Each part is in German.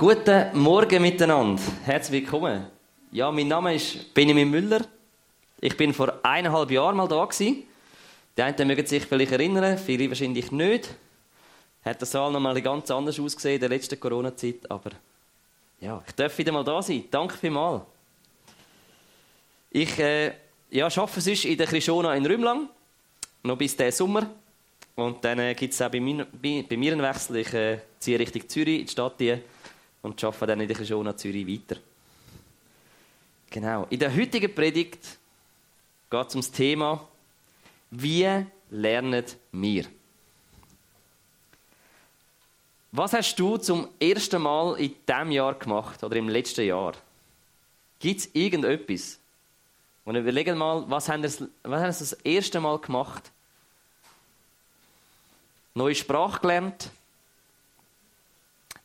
Guten Morgen miteinander. Herzlich willkommen. Ja, mein Name ist Benjamin Müller. Ich bin vor eineinhalb Jahren mal da. Die einen mögen sich vielleicht erinnern, viele wahrscheinlich nicht. Hat der Saal noch mal ganz anders ausgesehen in der letzten Corona-Zeit, aber ja, ich darf wieder mal da sein. Danke vielmals. Ich äh, ja, arbeite sonst in der Krishona in Rümlang, noch bis diesen Sommer. Und dann äh, gibt es auch bei mir, bei, bei mir einen Wechsel. Ich äh, ziehe Richtung Zürich, in die Stadt hier und arbeite dann in der Krishona Zürich weiter. Genau. In der heutigen Predigt geht es um das Thema, wie lernen wir? Was hast du zum ersten Mal in diesem Jahr gemacht oder im letzten Jahr? Gibt es irgendetwas? Und überlegen mal, was haben Sie das erste Mal gemacht? Neue Sprache gelernt?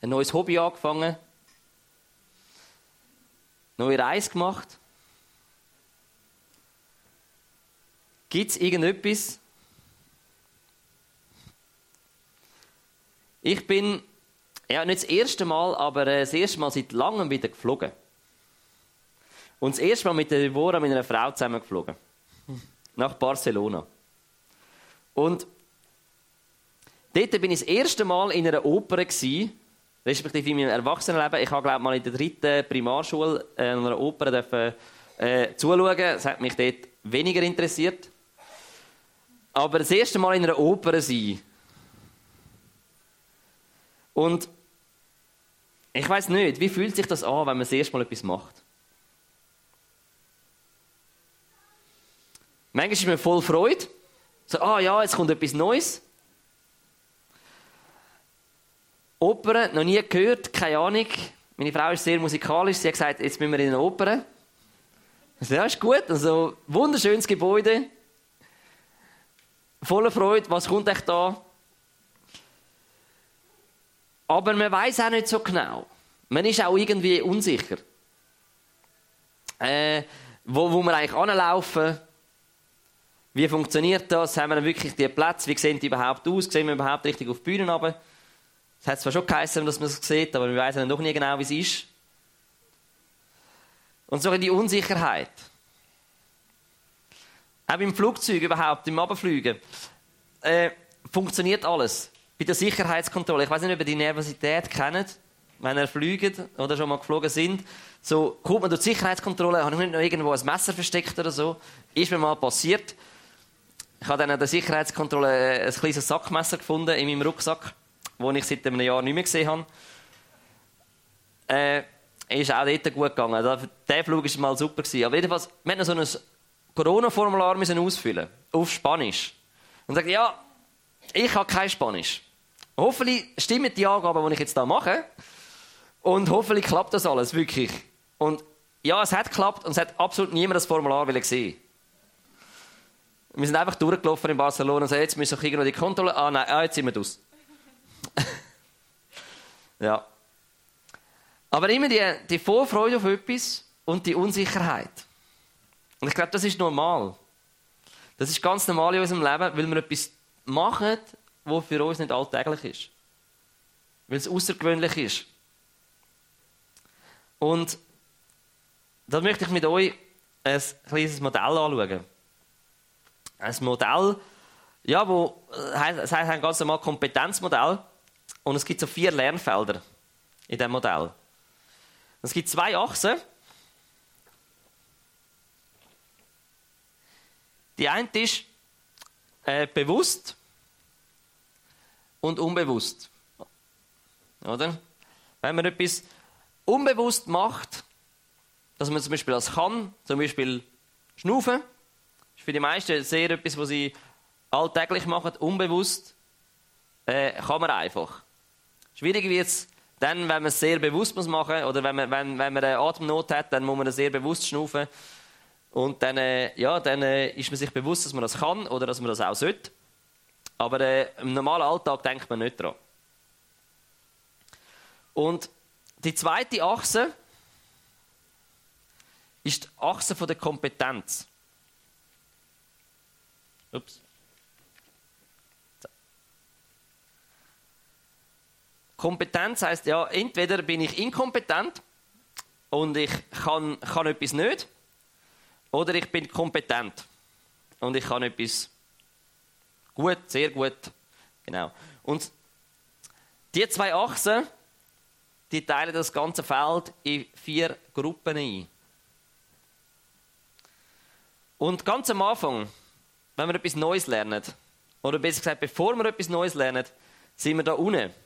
Ein neues Hobby angefangen? Neue Reise gemacht? Gibt es irgendetwas? Ich bin, ja, nicht das erste Mal, aber äh, das erste Mal seit langem wieder geflogen. Und das erste Mal mit der Deborah, mit einer Frau zusammen geflogen. Nach Barcelona. Und dort bin ich das erste Mal in einer Oper gewesen, respektive in meinem Erwachsenenleben. Ich habe, glaube mal in der dritten Primarschule äh, einer Oper dürfen, äh, zuschauen. Das hat mich dort weniger interessiert. Aber das erste Mal in einer Oper sein. Und ich weiß nicht, wie fühlt sich das an, wenn man das erste Mal etwas macht? Manchmal ist man voll Freude. So, ah ja, jetzt kommt etwas Neues. Oper, noch nie gehört, keine Ahnung. Meine Frau ist sehr musikalisch. Sie hat gesagt, jetzt müssen wir in eine Oper. Ich so, ja, ist gut. Also, wunderschönes Gebäude voller Freude, was kommt echt da? Aber man weiß auch nicht so genau. Man ist auch irgendwie unsicher. Äh, wo, wo wir eigentlich anlaufen, wie funktioniert das? Haben wir wirklich die Plätze? Wie sehen die überhaupt aus? Sehen wir überhaupt richtig auf die Bühnen runter? Es hat zwar schon geheißen, dass man es sieht, aber wir wissen noch nie genau, wie es ist. Und so die Unsicherheit. Auch im Flugzeug überhaupt, im Abfliegen, äh, funktioniert alles. Bei der Sicherheitskontrolle. Ich weiß nicht, ob ihr die Nervosität kennt, wenn ihr fliegt oder schon mal geflogen sind. So, kommt man durch die Sicherheitskontrolle, habe ich nicht noch irgendwo ein Messer versteckt oder so. Ist mir mal passiert. Ich habe dann an der Sicherheitskontrolle ein kleines Sackmesser gefunden in meinem Rucksack, das ich seit einem Jahr nicht mehr gesehen habe. Äh, ist auch dort gut gegangen. Der Flug war mal super. Aber jedenfalls, wir hatten so ein Corona-Formular ausfüllen auf Spanisch. Und sagt, ja, ich habe kein Spanisch. Hoffentlich stimmen die Angaben, die ich jetzt da mache. Und hoffentlich klappt das alles wirklich. Und ja, es hat geklappt und es hat absolut niemand das Formular sehen. Wir sind einfach durchgelaufen in Barcelona und sagen, jetzt müssen wir irgendwo die Kontrolle. Ah, nein, ah, jetzt sind wir aus. ja. Aber immer die, die Vorfreude auf etwas und die Unsicherheit. Und ich glaube, das ist normal. Das ist ganz normal in unserem Leben, weil wir etwas machen, was für uns nicht alltäglich ist. Weil es außergewöhnlich ist. Und da möchte ich mit euch ein kleines Modell anschauen. Ein Modell, ja, wo, es heißt ein ganz normal Kompetenzmodell. Und es gibt so vier Lernfelder in diesem Modell. Es gibt zwei Achsen. Die eine ist äh, bewusst und unbewusst. Oder? Wenn man etwas unbewusst macht, dass man zum Beispiel das kann, zum Beispiel schnaufen, ist für die meisten sehr etwas, was sie alltäglich machen, unbewusst, äh, kann man einfach. Schwierig wird es dann, wenn man es sehr bewusst muss machen oder wenn man, wenn, wenn man eine Atemnot hat, dann muss man sehr bewusst schnaufen. Und dann, äh, ja, dann äh, ist man sich bewusst, dass man das kann oder dass man das auch sollte. Aber äh, im normalen Alltag denkt man nicht daran. Und die zweite Achse ist die Achse der Kompetenz. Ups. Kompetenz heißt ja, entweder bin ich inkompetent und ich kann, kann etwas nicht, oder ich bin kompetent und ich kann etwas gut, sehr gut. Genau. Und die zwei Achsen, die teilen das ganze Feld in vier Gruppen ein. Und ganz am Anfang, wenn wir etwas Neues lernen, oder besser gesagt, bevor wir etwas Neues lernen, sind wir da unten.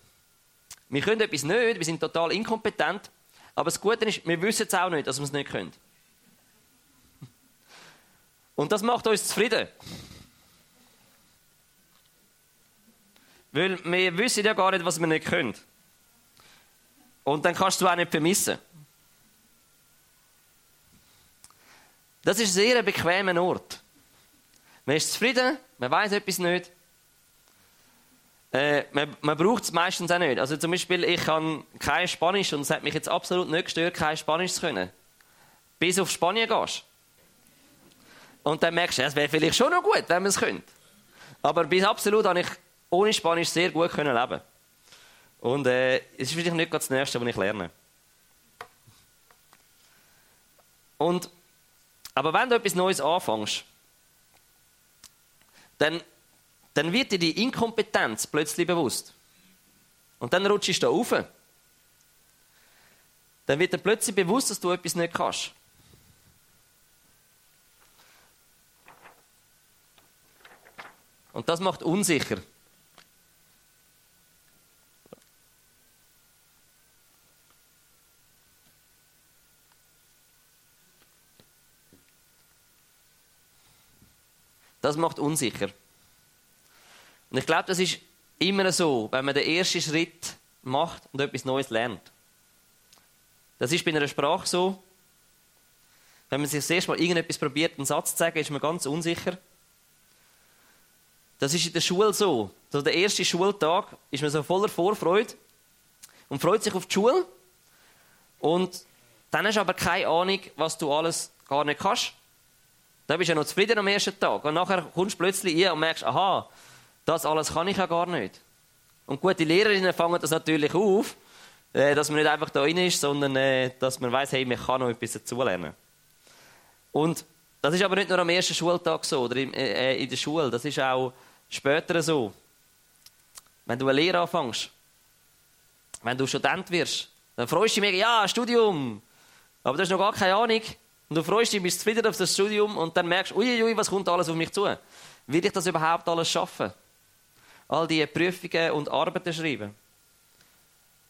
Wir können etwas nicht, wir sind total inkompetent, aber das Gute ist, wir wissen es auch nicht, dass wir es nicht können. Und das macht uns zufrieden. Weil wir wissen ja gar nicht, was wir nicht können. Und dann kannst du auch nicht vermissen. Das ist ein sehr bequemer Ort. Man ist zufrieden, man weiß etwas nicht. Äh, man, man braucht es meistens auch nicht. Also zum Beispiel, ich kann kein Spanisch und es hat mich jetzt absolut nicht gestört, kein Spanisch zu können. Bis auf Spanien gehst. Und dann merkst du, es wäre vielleicht schon noch gut, wenn man es könnte. Aber bis absolut habe ich ohne Spanisch sehr gut können leben. Und äh, es ist vielleicht nicht das Nächste, was ich lerne. Und, aber wenn du etwas Neues anfängst, dann, dann wird dir die Inkompetenz plötzlich bewusst. Und dann rutschst du da rauf. Dann wird dir plötzlich bewusst, dass du etwas nicht kannst. Und das macht unsicher. Das macht unsicher. Und ich glaube, das ist immer so, wenn man den ersten Schritt macht und etwas Neues lernt. Das ist bei einer Sprache so. Wenn man sich das erste Mal irgendetwas probiert, einen Satz zu sagen, ist man ganz unsicher. Das ist in der Schule so. So der erste Schultag ist man so voller Vorfreude und freut sich auf die Schule. Und dann hast du aber keine Ahnung, was du alles gar nicht kannst. Da bist du ja noch zufrieden am ersten Tag. Und nachher kommst du plötzlich hier und merkst, aha, das alles kann ich ja gar nicht. Und gute Lehrerinnen fangen das natürlich auf, äh, dass man nicht einfach da rein ist, sondern äh, dass man weiß, hey, man kann noch etwas dazulernen. Und das ist aber nicht nur am ersten Schultag so oder äh, in der Schule, das ist auch später so. Wenn du eine Lehre anfängst, wenn du Student wirst, dann freust du dich mega, ja, Studium. Aber du hast noch gar keine Ahnung, und du freust dich, bist zufrieden auf das Studium und dann merkst du, uiuiui, was kommt alles auf mich zu? Will ich das überhaupt alles schaffen? All diese Prüfungen und Arbeiten schreiben.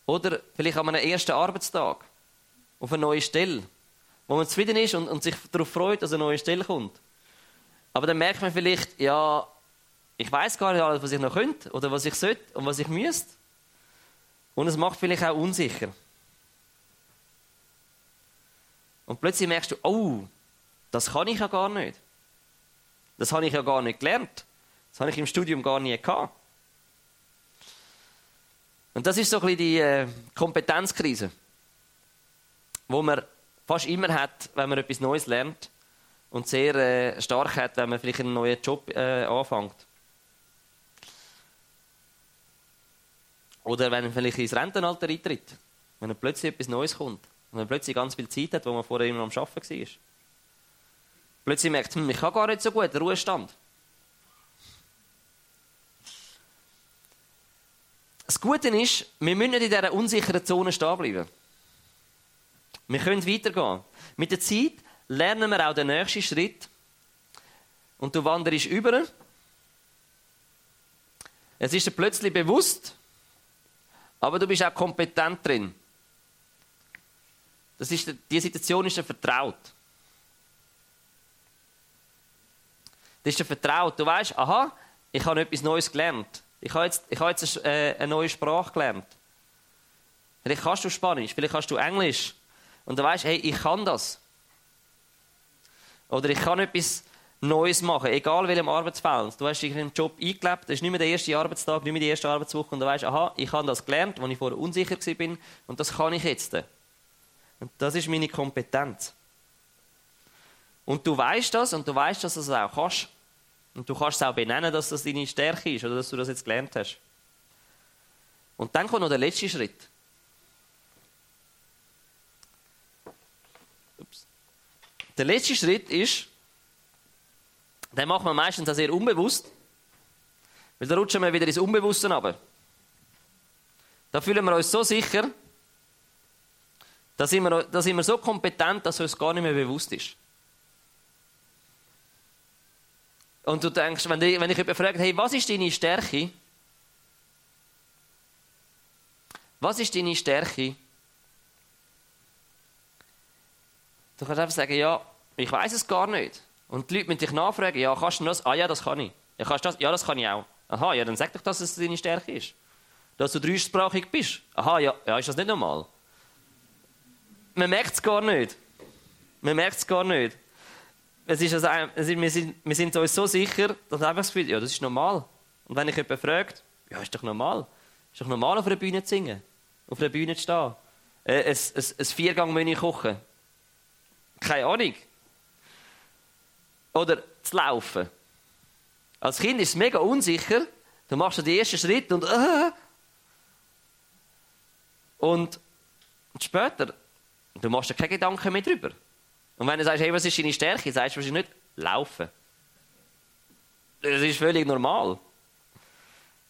Oder vielleicht an einem ersten Arbeitstag auf eine neue Stelle, wo man zufrieden ist und, und sich darauf freut, dass eine neue Stelle kommt. Aber dann merkt man vielleicht, ja, ich weiß gar nicht alles, was ich noch könnte oder was ich sollte und was ich müsste. Und es macht vielleicht auch unsicher. Und plötzlich merkst du, oh, das kann ich ja gar nicht. Das habe ich ja gar nicht gelernt. Das habe ich im Studium gar nie gehabt. Und das ist so ein bisschen die äh, Kompetenzkrise, wo man fast immer hat, wenn man etwas Neues lernt und sehr äh, stark hat, wenn man vielleicht einen neuen Job äh, anfängt. Oder wenn man vielleicht ins Rentenalter eintritt, wenn plötzlich etwas Neues kommt. Und man plötzlich ganz viel Zeit hat, wo man vorher immer am Arbeiten war. Plötzlich merkt man, hm, ich kann gar nicht so gut, Ruhestand. Das Gute ist, wir müssen nicht in dieser unsicheren Zone stehen bleiben. Wir können weitergehen. Mit der Zeit lernen wir auch den nächsten Schritt. Und du wanderst über. Es ist dir plötzlich bewusst, aber du bist auch kompetent drin. Das ist, die Situation ist dir vertraut. Das ist dir vertraut. Du weißt, aha, ich habe etwas Neues gelernt. Ich habe jetzt, ich habe jetzt eine, äh, eine neue Sprache gelernt. Vielleicht kannst du Spanisch, vielleicht kannst du Englisch. Und du weißt, hey, ich kann das. Oder ich kann etwas Neues machen, egal welchem Arbeitsfeld. Du hast dich in einen Job eingelebt, das ist nicht mehr der erste Arbeitstag, nicht mehr die erste Arbeitswoche und du weißt, aha, ich habe das gelernt, als ich vorher unsicher war und das kann ich jetzt. Und das ist meine Kompetenz. Und du weißt das und du weißt, dass du das auch kannst. Und du kannst es auch benennen, dass das deine Stärke ist oder dass du das jetzt gelernt hast. Und dann kommt noch der letzte Schritt. Ups. Der letzte Schritt ist, den machen wir meistens auch sehr unbewusst, weil da rutschen wir wieder ins Unbewusste runter. Da fühlen wir uns so sicher, da sind, wir, da sind wir so kompetent, dass uns gar nicht mehr bewusst ist. Und du denkst, wenn, die, wenn ich jemanden frage, hey, was ist deine Stärke? Was ist deine Stärke? Du kannst einfach sagen, ja, ich weiß es gar nicht. Und die Leute müssen dich nachfragen, ja, kannst du das? Ah ja, das kann ich. Ja, kannst das? Ja, das kann ich auch. Aha, ja, dann sag doch, dass es deine Stärke ist. Dass du dreisprachig bist. Aha, ja, ja ist das nicht normal? Man merkt es gar nicht. Man merkt es gar nicht. Es ist also, wir, sind, wir sind uns so sicher, dass einfach das Gefühl, ja, das ist normal. Und wenn ich jemanden fragt, ja, ist doch normal. Ist doch normal, auf einer Bühne zu singen. Auf einer Bühne zu stehen. Äh, ein, ein, ein Viergang-Menü kochen. Keine Ahnung. Oder zu laufen. Als Kind ist es mega unsicher. Du machst den ersten Schritt und äh, und später, du machst dir keine Gedanken mehr drüber. Und wenn du sagst, hey, was ist deine Stärke, sagst du wahrscheinlich nicht, laufen. Das ist völlig normal.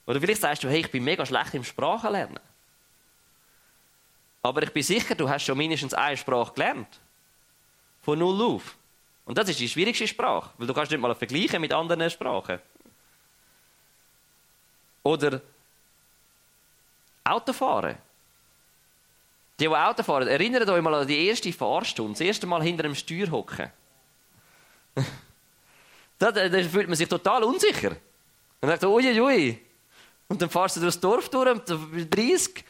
Oder vielleicht sagst du, hey, ich bin mega schlecht im Sprachenlernen. Aber ich bin sicher, du hast schon mindestens eine Sprache gelernt. Von null auf. Und das ist die schwierigste Sprache, weil du kannst nicht mal vergleichen mit anderen Sprachen. Oder Autofahren. Die, die Auto fahren, erinnert euch mal an die erste Fahrstunde, das erste Mal hinter dem Steuer hocken. da, da, da, fühlt man sich total unsicher. Und denkt, uiuiui. Ui. Und dann fahrst du durchs Dorf durch, 30.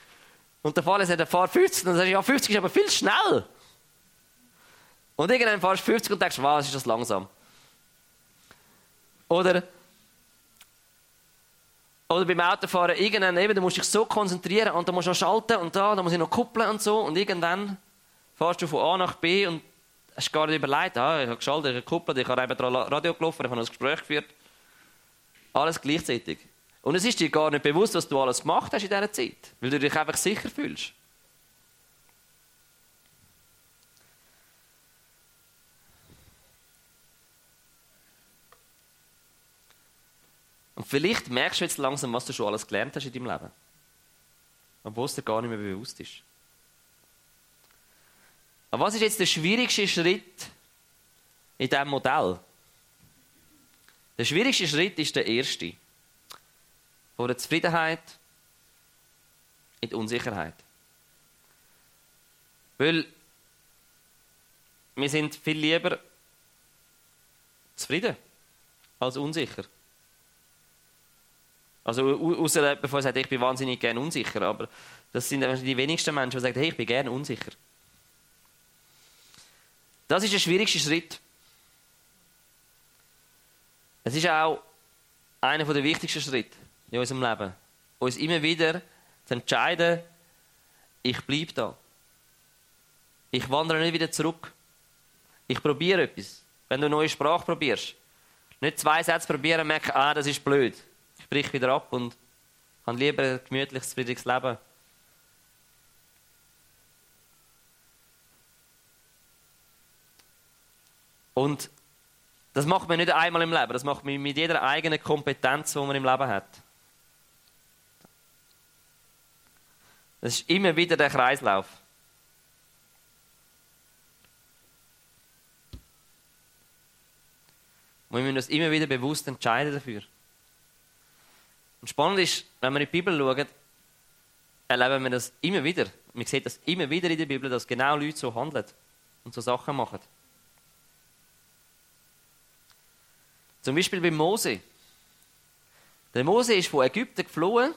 Und der Fahrer sagt, fahr 50. Und dann sagst du, ja, 50 ist aber viel schnell. Und irgendwann fahrst du 50 und denkst, was ist das langsam? Oder oder beim Autofahren, irgendwann eben, du musst dich so konzentrieren und dann musst du noch schalten und da, dann muss ich noch kuppeln und so. Und irgendwann fährst du von A nach B und hast gar nicht überlegt, ah, ich habe geschaltet, ich habe gekuppelt, ich habe eben Radio gelaufen, ich habe ein Gespräch geführt. Alles gleichzeitig. Und es ist dir gar nicht bewusst, was du alles gemacht hast in dieser Zeit, weil du dich einfach sicher fühlst. Vielleicht merkst du jetzt langsam, was du schon alles gelernt hast in deinem Leben. Obwohl es dir gar nicht mehr bewusst ist. Aber was ist jetzt der schwierigste Schritt in diesem Modell? Der schwierigste Schritt ist der erste. Von der Zufriedenheit in die Unsicherheit. Weil wir sind viel lieber zufrieden als unsicher. Also, außer bevor er sagt, ich bin wahnsinnig gern unsicher. Aber das sind die wenigsten Menschen, die sagen, hey, ich bin gern unsicher. Das ist der schwierigste Schritt. Es ist auch einer der wichtigsten Schritte in unserem Leben. Uns immer wieder zu entscheiden, ich bleibe da. Ich wandere nicht wieder zurück. Ich probiere etwas. Wenn du eine neue Sprache probierst, nicht zwei Sätze probieren und merken, ah, das ist blöd brich wieder ab und habe lieber ein gemütliches, friedliches Leben. Und das macht man nicht einmal im Leben, das macht man mit jeder eigenen Kompetenz, die man im Leben hat. Das ist immer wieder der Kreislauf. Wir müssen uns immer wieder bewusst entscheiden dafür. Und spannend ist, wenn wir in die Bibel schauen, erleben wir das immer wieder. Man sieht das immer wieder in der Bibel, dass genau Leute so handeln und so Sachen machen. Zum Beispiel bei Mose. Der Mose ist von Ägypten geflohen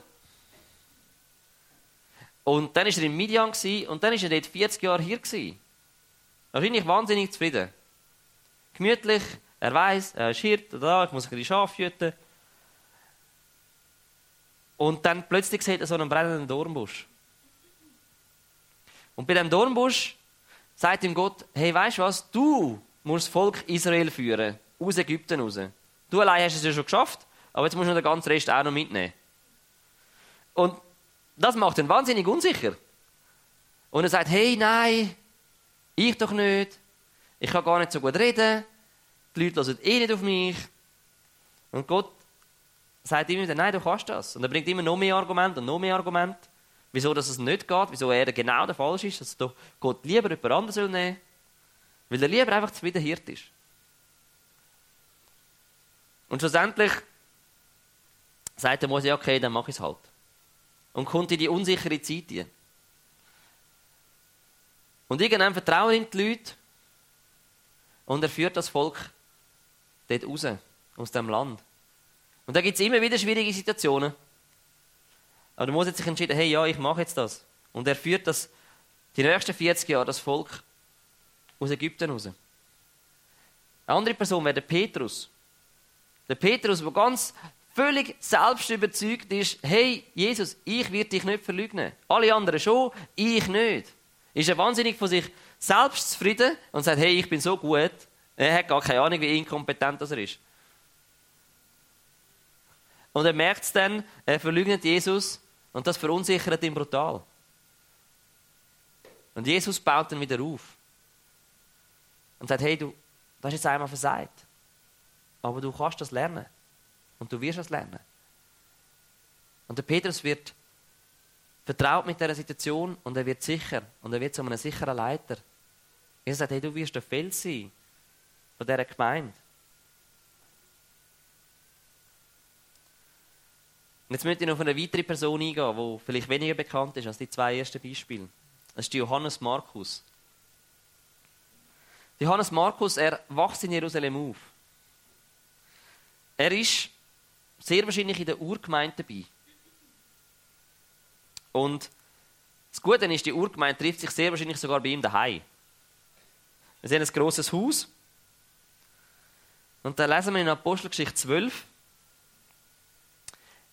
und dann war er in Midian und dann war er dort 40 Jahre hier. Wahrscheinlich wahnsinnig zufrieden. Gemütlich, er weiß, er ist Hirt, da, ich muss ein bisschen Schaf hüten. Und dann plötzlich sieht er so einen brennenden Dornbusch. Und bei dem Dornbusch sagt ihm Gott, hey, weißt du was, du musst das Volk Israel führen, aus Ägypten raus. Du allein hast es ja schon geschafft, aber jetzt musst du den ganzen Rest auch noch mitnehmen. Und das macht ihn wahnsinnig unsicher. Und er sagt, hey, nein, ich doch nicht. Ich kann gar nicht so gut reden. Die Leute hören eh nicht auf mich. Und Gott sagt immer wieder, nein, du kannst das. Und er bringt immer noch mehr Argumente und noch mehr Argumente, wieso dass es nicht geht, wieso er genau der Falsch ist, dass doch Gott lieber jemand anderes nehmen weil er lieber einfach zufrieden Hirt ist. Und schlussendlich sagt der Mose, okay, dann mach ich es halt. Und kommt in die unsichere Zeit hinein. Und irgendwann vertrauen ihm die Leute und er führt das Volk dort raus, aus dem Land. Und da gibt es immer wieder schwierige Situationen. Aber Mose hat sich entschieden, hey, ja, ich mache jetzt das. Und er führt das, die nächsten 40 Jahre das Volk aus Ägypten raus. Eine andere Person wäre der Petrus. Der Petrus, der ganz völlig selbst überzeugt ist, hey, Jesus, ich werde dich nicht verleugnen. Alle anderen schon, ich nicht. Ist er wahnsinnig von sich selbst zufrieden und sagt, hey, ich bin so gut. Er hat gar keine Ahnung, wie inkompetent das er ist. Und er merkt es dann, er verleugnet Jesus und das verunsichert ihn brutal. Und Jesus baut ihn wieder auf. Und sagt, hey, du, du hast jetzt einmal versagt. Aber du kannst das lernen. Und du wirst es lernen. Und der Petrus wird vertraut mit dieser Situation und er wird sicher. Und er wird zu einem sicheren Leiter. Er sagt, hey, du wirst der Fels sein von dieser Gemeinde. Und jetzt möchte ich noch auf eine weitere Person eingehen, die vielleicht weniger bekannt ist als die zwei ersten Beispiele. Das ist Johannes Markus. Johannes Markus, er wächst in Jerusalem auf. Er ist sehr wahrscheinlich in der Urgemeinde dabei. Und das Gute ist, die Urgemeinde trifft sich sehr wahrscheinlich sogar bei ihm daheim. Wir sehen ein grosses Haus. Und da lesen wir in Apostelgeschichte 12.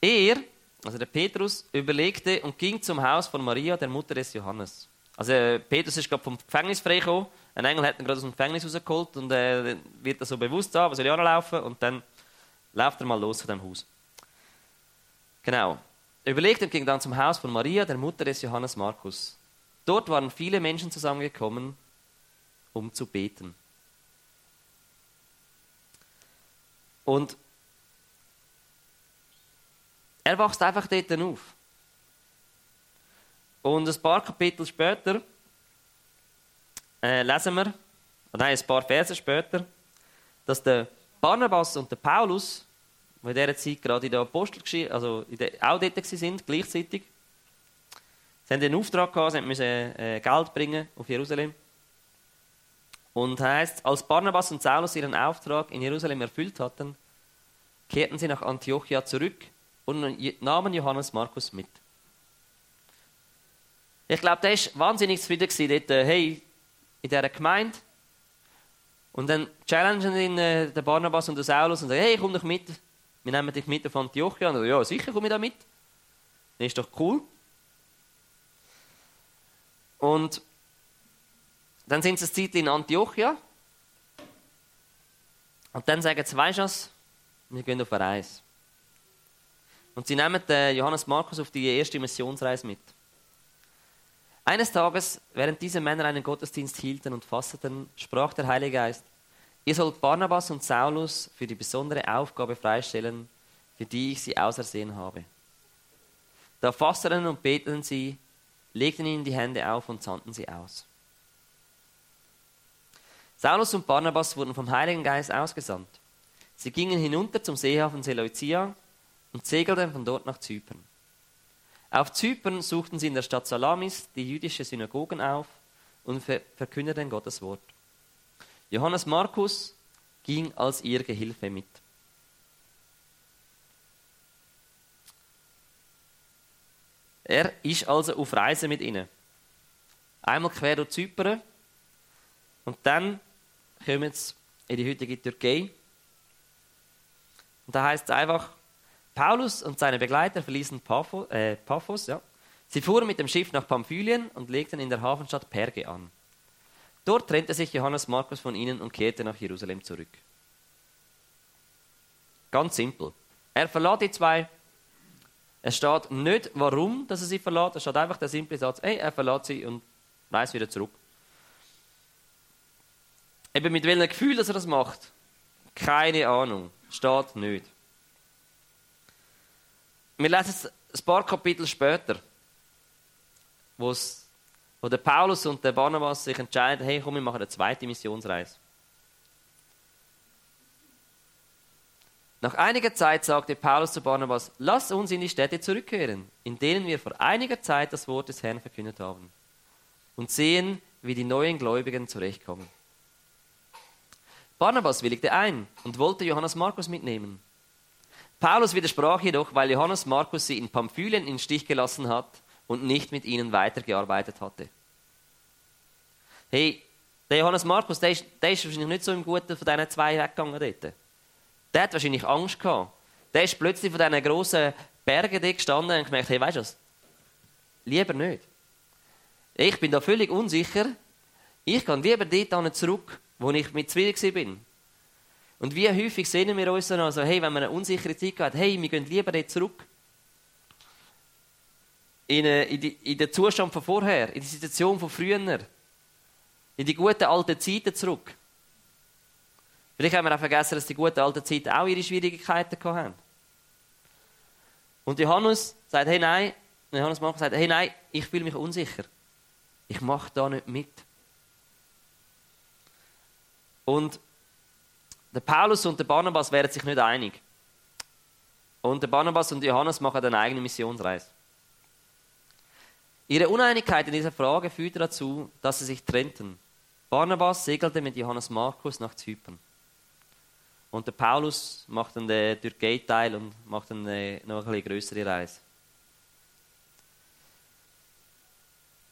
Er, also der Petrus, überlegte und ging zum Haus von Maria, der Mutter des Johannes. Also Petrus ist gerade vom Gefängnis freigekommen. Ein Engel hat ihn gerade aus dem Gefängnis rausgeholt und er wird da so bewusst da, was soll ich anlaufen? Und dann läuft er mal los von dem Haus. Genau. Er überlegte und ging dann zum Haus von Maria, der Mutter des Johannes Markus. Dort waren viele Menschen zusammengekommen, um zu beten. Und er wächst einfach dort auf. Und ein paar Kapitel später äh, lesen wir, nein, ein paar Verse später, dass der Barnabas und der Paulus, die in dieser Zeit gerade in der Apostelgeschichte, also der, auch dort sind, gleichzeitig, sie haben den Auftrag gehabt, sie müssen äh, Geld bringen auf Jerusalem. Und heißt, als Barnabas und Saulus ihren Auftrag in Jerusalem erfüllt hatten, kehrten sie nach Antiochia zurück und nahmen Johannes Markus mit. Ich glaube, der war wahnsinnig zufrieden dort, äh, hey, in dieser Gemeinde. Und dann challengen ihn äh, der Barnabas und der Saulus und sagen, hey, komm doch mit. Wir nehmen dich mit auf Antiochia. Und er, ja, sicher komme ich da mit. Das ist doch cool. Und dann sind sie eine Zeit in Antiochia. Und dann sagen sie, weißt du was? Wir gehen auf eine Reise. Und sie nehmen Johannes Markus auf die erste Missionsreise mit. Eines Tages, während diese Männer einen Gottesdienst hielten und fasteten, sprach der Heilige Geist, ihr sollt Barnabas und Saulus für die besondere Aufgabe freistellen, für die ich sie ausersehen habe. Da fasteten und beteten sie, legten ihnen die Hände auf und sandten sie aus. Saulus und Barnabas wurden vom Heiligen Geist ausgesandt. Sie gingen hinunter zum Seehafen Seleucia und segelten von dort nach Zypern. Auf Zypern suchten sie in der Stadt Salamis die jüdische Synagogen auf und verkündeten Gottes Wort. Johannes Markus ging als ihr Gehilfe mit. Er ist also auf Reise mit ihnen. Einmal quer durch Zypern und dann kommen sie in die heutige Türkei. Und da heißt es einfach, Paulus und seine Begleiter verließen Paphos, äh, Paphos ja. Sie fuhren mit dem Schiff nach Pamphylien und legten in der Hafenstadt Perge an. Dort trennte sich Johannes Markus von ihnen und kehrte nach Jerusalem zurück. Ganz simpel. Er verlor die zwei Es steht nicht, warum dass er sie verlässt. Es steht einfach der simple Satz, hey, er verlässt sie und reist wieder zurück. Eben mit welchem Gefühl dass er das macht, keine Ahnung. Steht nicht. Wir lesen es ein paar Kapitel später, wo, der Paulus und der Barnabas sich entscheiden, hey, komm, wir machen eine zweite Missionsreise. Nach einiger Zeit sagte Paulus zu Barnabas, lass uns in die Städte zurückkehren, in denen wir vor einiger Zeit das Wort des Herrn verkündet haben, und sehen, wie die neuen Gläubigen zurechtkommen. Barnabas willigte ein und wollte Johannes Markus mitnehmen. Paulus widersprach jedoch, weil Johannes Markus sie in Pamphylien in Stich gelassen hat und nicht mit ihnen weitergearbeitet hatte. Hey, der Johannes Markus, der ist, der ist wahrscheinlich nicht so im Guten von diesen zwei weggegangen dort. Der hat wahrscheinlich Angst gehabt. Der ist plötzlich von diesen grossen Bergen dort gestanden und gemerkt, hey, weißt du was? Lieber nicht. Ich bin da völlig unsicher. Ich gehe lieber dort zurück, wo ich mit zufrieden bin. Und wie häufig sehen wir uns dann also, hey, wenn man eine unsichere Zeit hat, hey, wir gehen lieber dort zurück. In, eine, in, in den Zustand von vorher, in die Situation von früher. In die guten alten Zeiten zurück. Vielleicht haben wir auch vergessen, dass die guten alten Zeiten auch ihre Schwierigkeiten hatten. Und Johannes sagt, hey nein, Johannes Markus sagt, hey nein, ich fühle mich unsicher. Ich mache da nicht mit. Und der Paulus und der Barnabas wären sich nicht einig. Und der Barnabas und Johannes machen eine eigene Missionsreise. Ihre Uneinigkeit in dieser Frage führte dazu, dass sie sich trennten. Barnabas segelte mit Johannes Markus nach Zypern. Und der Paulus macht dann den Türkei-Teil und macht dann eine, noch eine größere Reise.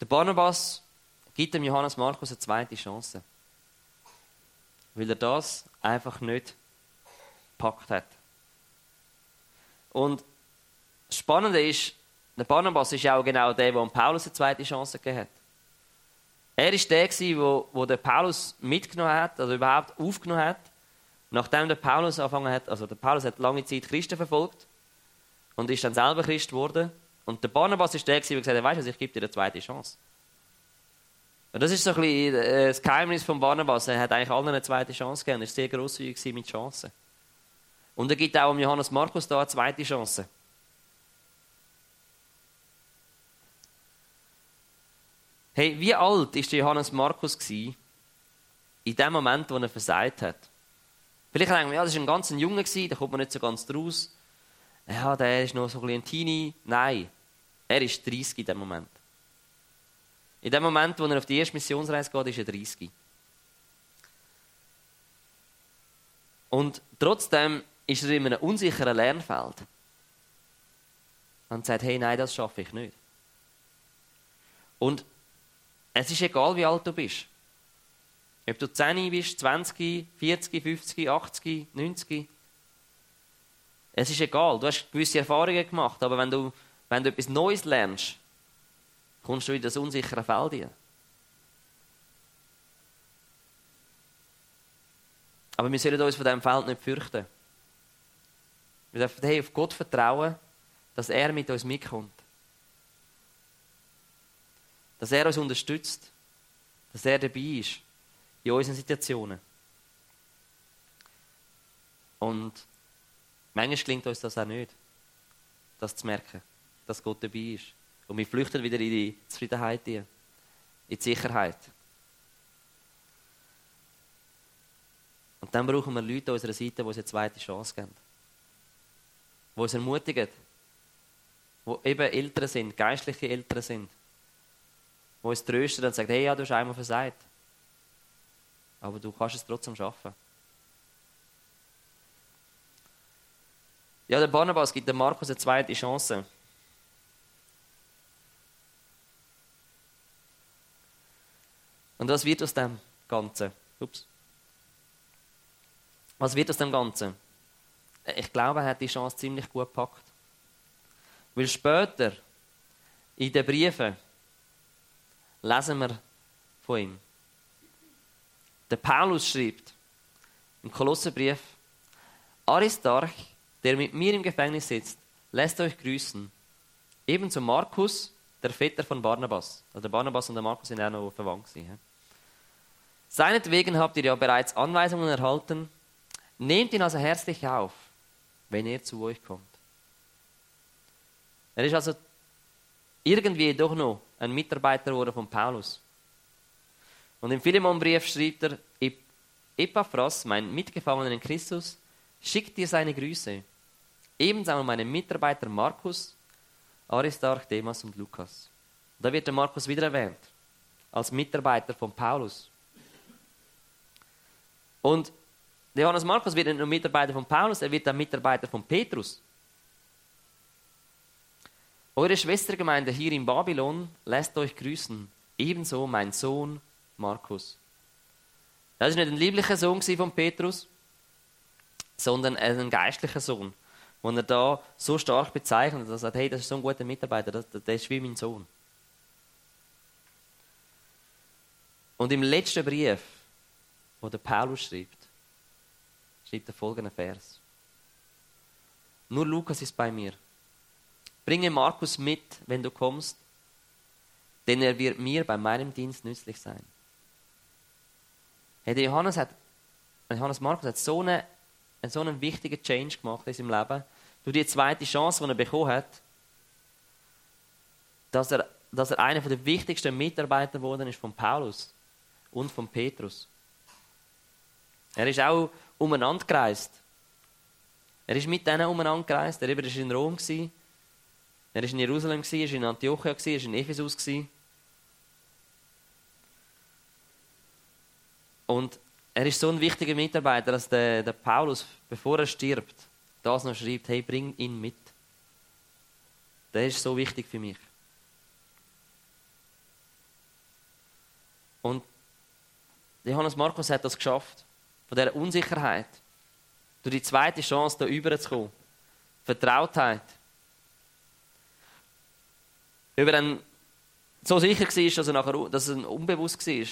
Der Barnabas gibt dem Johannes Markus eine zweite Chance weil er das einfach nicht gepackt hat. Und das Spannende ist, der Barnabas ist auch genau der, der Paulus eine zweite Chance gegeben hat. Er war der, wo, wo der Paulus mitgenommen hat, also überhaupt aufgenommen hat, nachdem der Paulus angefangen hat, also der Paulus hat lange Zeit Christen verfolgt und ist dann selber Christ geworden. Und der Barnabas ist der, der gesagt hat, weißt du, ich gebe dir eine zweite Chance. Und das ist so ein bisschen äh, das Geheimnis von Barnabas. Er hat eigentlich allen eine zweite Chance gegeben. Er war sehr grosszügig mit Chancen. Und er gibt auch um Johannes Markus da eine zweite Chance. Hey, wie alt war Johannes Markus in dem Moment, wo er versagt hat? Vielleicht denken wir, ja, das war ein ganz Junge, da kommt man nicht so ganz draus. Ja, der ist noch so ein bisschen ein Teenie. Nein, er ist 30 in dem Moment. In dem Moment, wo er auf die erste Missionsreise geht, ist er 30. Und trotzdem ist er in einem unsicheren Lernfeld. Und sagt, hey, nein, das schaffe ich nicht. Und es ist egal, wie alt du bist. Ob du 10 bist, 20, 40, 50, 80, 90. Es ist egal. Du hast gewisse Erfahrungen gemacht, aber wenn du, wenn du etwas Neues lernst, kommst du in das unsichere Feld hinein. Aber wir sollen uns von diesem Feld nicht fürchten. Wir dürfen hey, auf Gott vertrauen, dass er mit uns mitkommt. Dass er uns unterstützt. Dass er dabei ist. In unseren Situationen. Und manchmal klingt uns das auch nicht, das zu merken, dass Gott dabei ist. Und wir flüchten wieder in die Zufriedenheit, in die Sicherheit. Und dann brauchen wir Leute an unserer Seite, die uns eine zweite Chance geben. Die uns ermutigen. Die eben Eltern sind, geistliche Eltern sind. Die uns trösten und sagen, hey, ja, du hast einmal versagt. Aber du kannst es trotzdem schaffen. Ja, der Barnabas gibt dem Markus eine zweite Chance. Und was wird aus dem Ganzen? Ups. Was wird aus dem Ganzen? Ich glaube, er hat die Chance ziemlich gut gepackt. Weil später in den Briefen lesen wir von ihm. Der Paulus schreibt im Kolosserbrief, Aristarch, der mit mir im Gefängnis sitzt, lässt euch grüßen Ebenso Markus, der Vetter von Barnabas. Also Barnabas und der Markus sind auch noch verwandt. Gewesen, Seinetwegen habt ihr ja bereits Anweisungen erhalten. Nehmt ihn also herzlich auf, wenn er zu euch kommt. Er ist also irgendwie doch noch ein Mitarbeiter geworden von Paulus. Und im Philemonbrief schreibt er, Epaphras, mein Mitgefangener in Christus, schickt dir seine Grüße. Ebenso meinen Mitarbeiter Markus, Aristarch, Demas und Lukas. Da wird der Markus wieder erwähnt, als Mitarbeiter von Paulus. Und Johannes Markus wird nicht nur Mitarbeiter von Paulus, er wird auch Mitarbeiter von Petrus. Eure Schwestergemeinde hier in Babylon lässt euch grüßen, ebenso mein Sohn Markus. Das ist nicht ein lieblicher Sohn von Petrus, sondern ein geistlicher Sohn, den er da so stark bezeichnet, dass er sagt, hey, das ist so ein guter Mitarbeiter, das, das ist wie mein Sohn. Und im letzten Brief, wo der Paulus schreibt, schreibt er folgenden Vers. Nur Lukas ist bei mir. Bringe Markus mit, wenn du kommst, denn er wird mir bei meinem Dienst nützlich sein. Hey, der Johannes, hat, Johannes Markus hat so einen, so einen wichtigen Change gemacht in seinem Leben, durch die zweite Chance, die er bekommen hat, dass er, dass er einer der wichtigsten Mitarbeiter geworden ist von Paulus und von Petrus. Er ist auch umeinander gereist. Er ist mit denen umeinander gereist. Er war in Rom, er war in Jerusalem, er war in Antiochia, er war in Ephesus. Und er ist so ein wichtiger Mitarbeiter, dass der, der Paulus, bevor er stirbt, das noch schreibt, hey, bring ihn mit. Der ist so wichtig für mich. Und Johannes Markus hat das geschafft, von dieser Unsicherheit, durch die zweite Chance, da überzukommen. Vertrautheit. Über er so sicher war, dass er, nachher, dass er unbewusst war,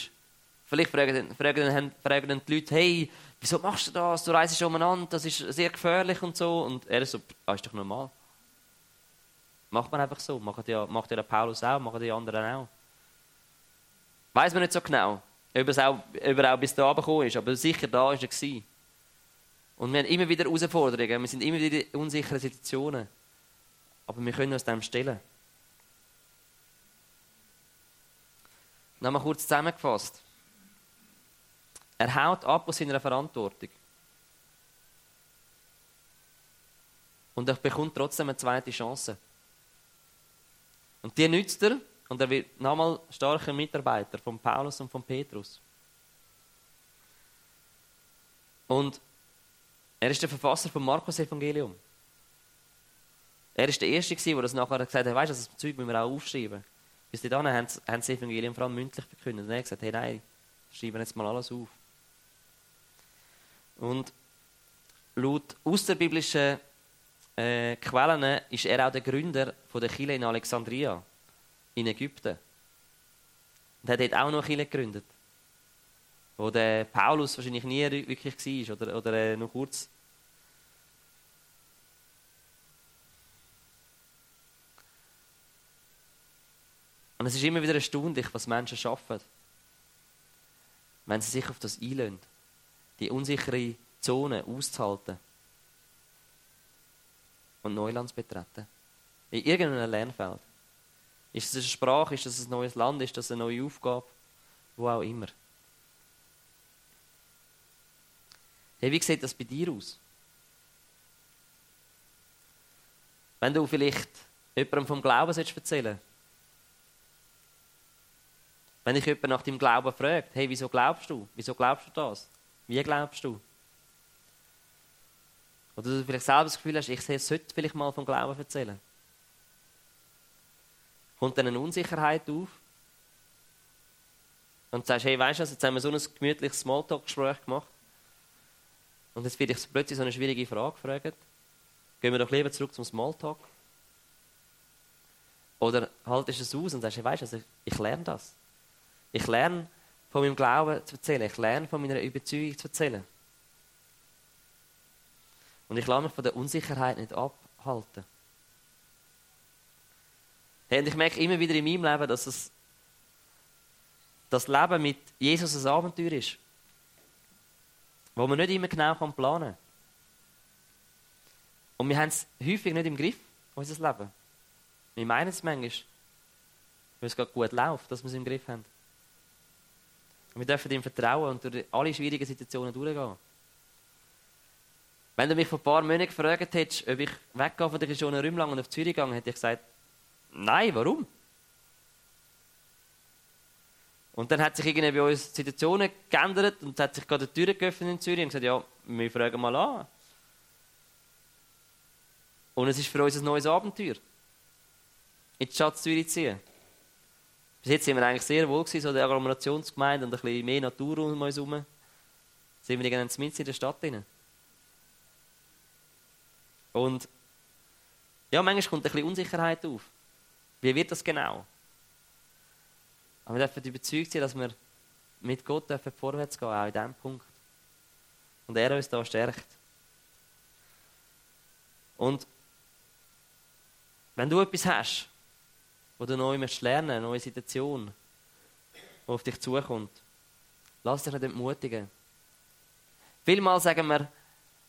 Vielleicht fragen, fragen, fragen die Leute, hey, wieso machst du das? Du reist umeinander, das ist sehr gefährlich und so. Und er ist so, das ist doch normal. Macht man einfach so. Macht ja, macht ja der Paulus auch, machen die anderen auch. Weiß man nicht so genau, ob er auch, ob er auch bis da gekommen ist, aber sicher da ist er gewesen. Und wir haben immer wieder Herausforderungen, wir sind immer wieder in unsicheren Situationen. Aber wir können uns dem stellen. Nochmal kurz zusammengefasst. Er haut ab aus seiner Verantwortung. Und er bekommt trotzdem eine zweite Chance. Und die nützt er und er wird nochmal starker Mitarbeiter von Paulus und von Petrus. Und er ist der Verfasser vom Markus Evangelium. Er ist der Erste, der das nachher gesagt hat, weißt du, das Zeug müssen wir auch aufschreiben. Bis dahin haben sie das Evangelium vor allem mündlich verkündet. Und er hat gesagt, hey, nein, schreiben jetzt mal alles auf. Und laut außerbiblischen äh, Quellen ist er auch der Gründer von der Kirche in Alexandria, in Ägypten. Und hat dort auch noch Kirche gegründet, wo der Paulus wahrscheinlich nie wirklich war oder, oder äh, nur kurz. Und es ist immer wieder erstaunlich, was Menschen schaffen, wenn sie sich auf das einlösen die unsichere Zone auszuhalten und Neuland zu betreten. In irgendeinem Lernfeld. Ist es eine Sprache, ist es ein neues Land, ist das eine neue Aufgabe, wo auch immer. Hey, wie sieht das bei dir aus? Wenn du vielleicht jemandem vom Glauben erzählen wenn dich jemand nach deinem Glauben fragt, hey, wieso glaubst du? Wieso glaubst du das? Wie glaubst du? Oder du vielleicht selber das Gefühl hast, ich sollte vielleicht mal vom Glauben erzählen. Kommt dann eine Unsicherheit auf? Und sagst, hey, weißt du jetzt haben wir so ein gemütliches Smalltalk-Gespräch gemacht. Und jetzt werde ich plötzlich so eine schwierige Frage gefragt. Gehen wir doch lieber zurück zum Smalltalk. Oder haltest du es aus und sagst, hey, weißt du, also ich lerne das. Ich lerne von meinem Glauben zu erzählen. Ich lerne von meiner Überzeugung zu erzählen. Und ich lasse mich von der Unsicherheit nicht abhalten. Und ich merke immer wieder in meinem Leben, dass es das Leben mit Jesus ein Abenteuer ist. Wo man nicht immer genau planen kann. Und wir haben es häufig nicht im Griff, unser Leben. Wir meinen es manchmal, weil es gerade gut läuft, dass wir es im Griff haben. Und wir dürfen ihm vertrauen und durch alle schwierigen Situationen durchgehen. Wenn du mich vor ein paar Monaten gefragt hättest, ob ich weggehe von der Region Rümlang und auf Zürich gehe, hätte ich gesagt, nein, warum? Und dann hat sich irgendwie bei uns die Situation geändert und hat sich gerade die Tür geöffnet in Zürich und gesagt, ja, wir fragen mal an. Und es ist für uns ein neues Abenteuer. In die Stadt Zürich ziehen. Bis jetzt sind wir eigentlich sehr wohl gewesen, so der Agglomerationsgemeinde und ein bisschen mehr Natur um uns herum. Sind wir dann mitten in der Stadt drin. Und ja, manchmal kommt ein bisschen Unsicherheit auf. Wie wird das genau? Aber wir dürfen überzeugt sein, dass wir mit Gott dürfen vorwärts gehen, auch in diesem Punkt. Und er uns da stärkt. Und wenn du etwas hast, wo du neu lernen lernen eine neue Situation, die auf dich zukommt, lass dich nicht entmutigen. Vielmal sagen wir,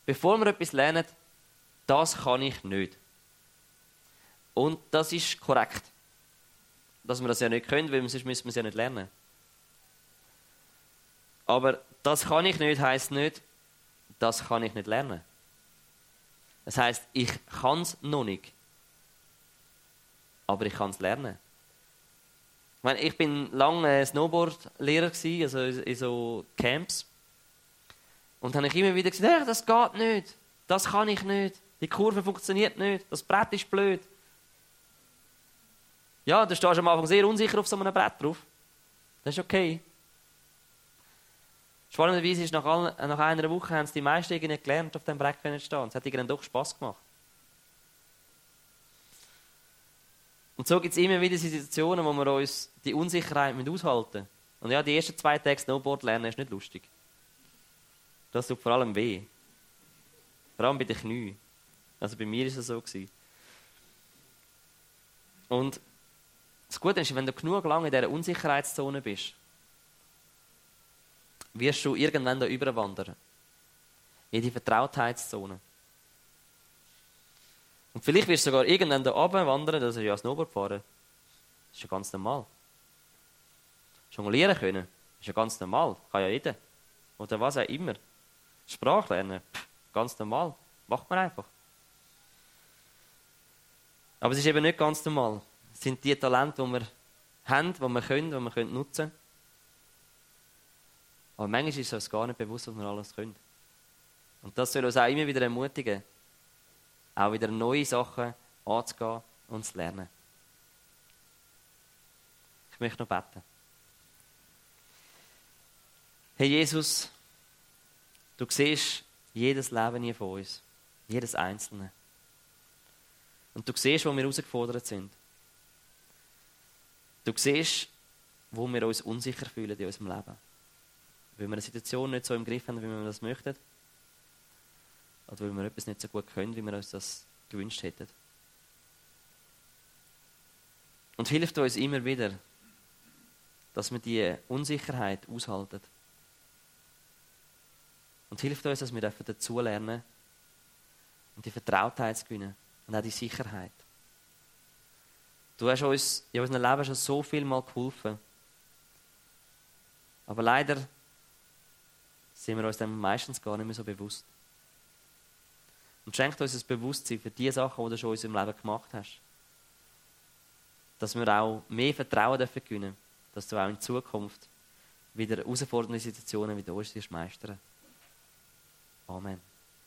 bevor wir etwas lernen, das kann ich nicht. Und das ist korrekt. Dass wir das ja nicht können, weil sonst müssen wir es ja nicht lernen. Aber das kann ich nicht, heisst nicht, das kann ich nicht lernen. Das heisst, ich kann es noch nicht. Aber ich kann es lernen. Ich, meine, ich bin lange Snowboard-Lehrer, also in so Camps. Und dann habe ich immer wieder gesagt, das geht nicht, das kann ich nicht. Die Kurve funktioniert nicht. Das Brett ist blöd. Ja, du stehst am Anfang sehr unsicher auf so einem Brett drauf. Das ist okay. Spannenderweise ist nach, all, nach einer Woche haben die meisten nicht gelernt, auf dem Brett zu stehen. Es hat ihnen doch Spass gemacht. Und so gibt es immer wieder Situationen, wo wir uns die Unsicherheit mit aushalten. Und ja, die ersten zwei Tage Snowboard lernen ist nicht lustig. Das tut vor allem weh. Vor allem bei den Knien. Also bei mir ist es so. Gewesen. Und das Gute ist, wenn du genug lange in dieser Unsicherheitszone bist, wirst du irgendwann da überwandern. In die Vertrautheitszone. Und vielleicht wirst du sogar irgendwann da oben wandern, dass du ja Snowboard fahren. Das ist ja ganz normal. Jonglieren können, ist ja ganz normal. Kann ja jeder. Oder was auch immer. Sprache lernen, ganz normal. Macht man einfach. Aber es ist eben nicht ganz normal. Sind die Talente, die wir haben, die wir können, die wir nutzen können. Aber manchmal ist uns gar nicht bewusst, was wir alles können. Und das soll uns auch immer wieder ermutigen, auch wieder neue Sachen anzugehen und zu lernen. Ich möchte noch beten. Herr Jesus, du siehst jedes Leben hier von uns, jedes Einzelne. Und du siehst, wo wir herausgefordert sind. Du siehst, wo wir uns unsicher fühlen in unserem Leben. Weil wir eine Situation nicht so im Griff haben, wie wir das möchten. Oder weil wir etwas nicht so gut können, wie wir uns das gewünscht hätten. Und hilft uns immer wieder, dass wir die Unsicherheit aushalten. Und hilft uns, dass wir dazulernen und die Vertrautheit zu gewinnen und auch die Sicherheit. Du hast uns in unserem Leben schon so viel mal geholfen. Aber leider sind wir uns dem meistens gar nicht mehr so bewusst. Und schenkt uns ein Bewusstsein für die Sachen, die du schon in unserem Leben gemacht hast. Dass wir auch mehr Vertrauen dafür gewinnen, dass du auch in Zukunft wieder herausfordernde Situationen wie uns meistern. Amen.